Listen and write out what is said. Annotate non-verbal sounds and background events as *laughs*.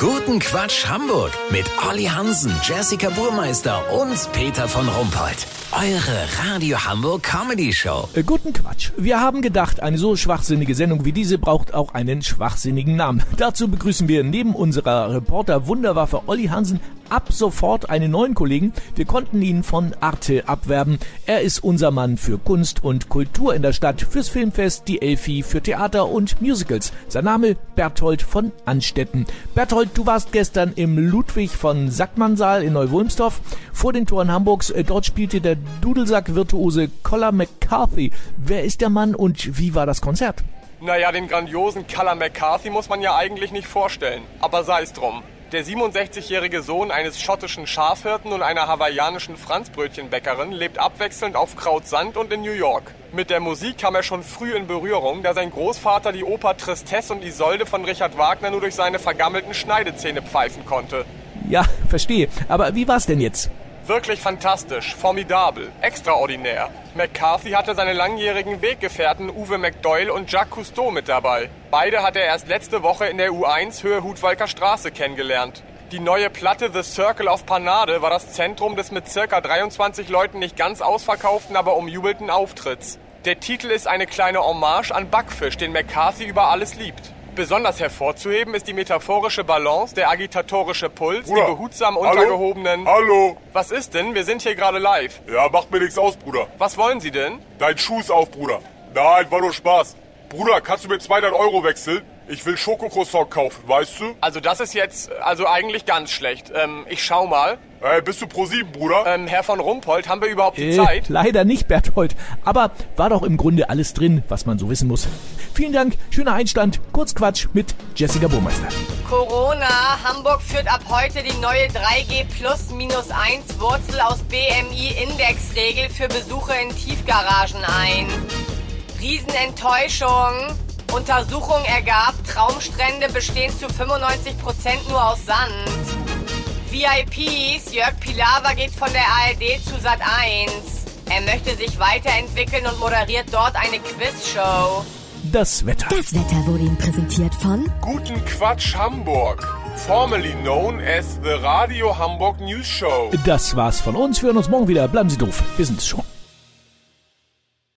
Guten Quatsch Hamburg mit Olli Hansen, Jessica Burmeister und Peter von Rumpold. Eure Radio Hamburg Comedy Show. Äh, guten Quatsch. Wir haben gedacht, eine so schwachsinnige Sendung wie diese braucht auch einen schwachsinnigen Namen. *laughs* Dazu begrüßen wir neben unserer Reporter Wunderwaffe Olli Hansen ab sofort einen neuen Kollegen. Wir konnten ihn von Arte abwerben. Er ist unser Mann für Kunst und Kultur in der Stadt, fürs Filmfest, die Elfi, für Theater und Musicals. Sein Name Berthold von Anstetten. Berthold, du warst gestern im Ludwig von Sackmannsaal in Neuwulmsdorf vor den Toren Hamburgs. Äh, dort spielte der Dudelsack-Virtuose Collar McCarthy. Wer ist der Mann und wie war das Konzert? Naja, den grandiosen Collar McCarthy muss man ja eigentlich nicht vorstellen. Aber sei es drum. Der 67-jährige Sohn eines schottischen Schafhirten und einer hawaiianischen Franzbrötchenbäckerin lebt abwechselnd auf Krautsand und in New York. Mit der Musik kam er schon früh in Berührung, da sein Großvater die Oper Tristesse und Isolde von Richard Wagner nur durch seine vergammelten Schneidezähne pfeifen konnte. Ja, verstehe. Aber wie war's denn jetzt? Wirklich fantastisch, formidabel, extraordinär. McCarthy hatte seine langjährigen Weggefährten Uwe McDoyle und Jacques Cousteau mit dabei. Beide hat er erst letzte Woche in der U1 Höhe Hutwalker Straße kennengelernt. Die neue Platte The Circle of Panade war das Zentrum des mit circa 23 Leuten nicht ganz ausverkauften, aber umjubelten Auftritts. Der Titel ist eine kleine Hommage an Backfisch, den McCarthy über alles liebt. Besonders hervorzuheben ist die metaphorische Balance, der agitatorische Puls, Bruder. die behutsam Hallo? untergehobenen... Hallo? Was ist denn? Wir sind hier gerade live. Ja, macht mir nichts aus, Bruder. Was wollen Sie denn? Dein Schuh ist auf, Bruder. Nein, war nur Spaß. Bruder, kannst du mir 200 Euro wechseln? Ich will Schokocroissant kaufen, weißt du? Also das ist jetzt also eigentlich ganz schlecht. Ähm, ich schau mal. Ey, bist du pro sieben, Bruder? Ähm, Herr von Rumpold, haben wir überhaupt die Äh, Zeit? leider nicht, Berthold. Aber war doch im Grunde alles drin, was man so wissen muss. Vielen Dank, schöner Einstand, Kurzquatsch mit Jessica Burmeister. Corona. Hamburg führt ab heute die neue 3G plus minus 1 Wurzel aus BMI-Indexregel für Besuche in Tiefgaragen ein. Riesenenttäuschung. Untersuchung ergab, Traumstrände bestehen zu 95% nur aus Sand. VIPs, Jörg Pilawa geht von der ARD zu Sat 1. Er möchte sich weiterentwickeln und moderiert dort eine Quizshow. Das Wetter. Das Wetter wurde Ihnen präsentiert von Guten Quatsch Hamburg. Formerly known as the Radio Hamburg News Show. Das war's von uns. Wir hören uns morgen wieder. Bleiben Sie doof. Wir sind's schon.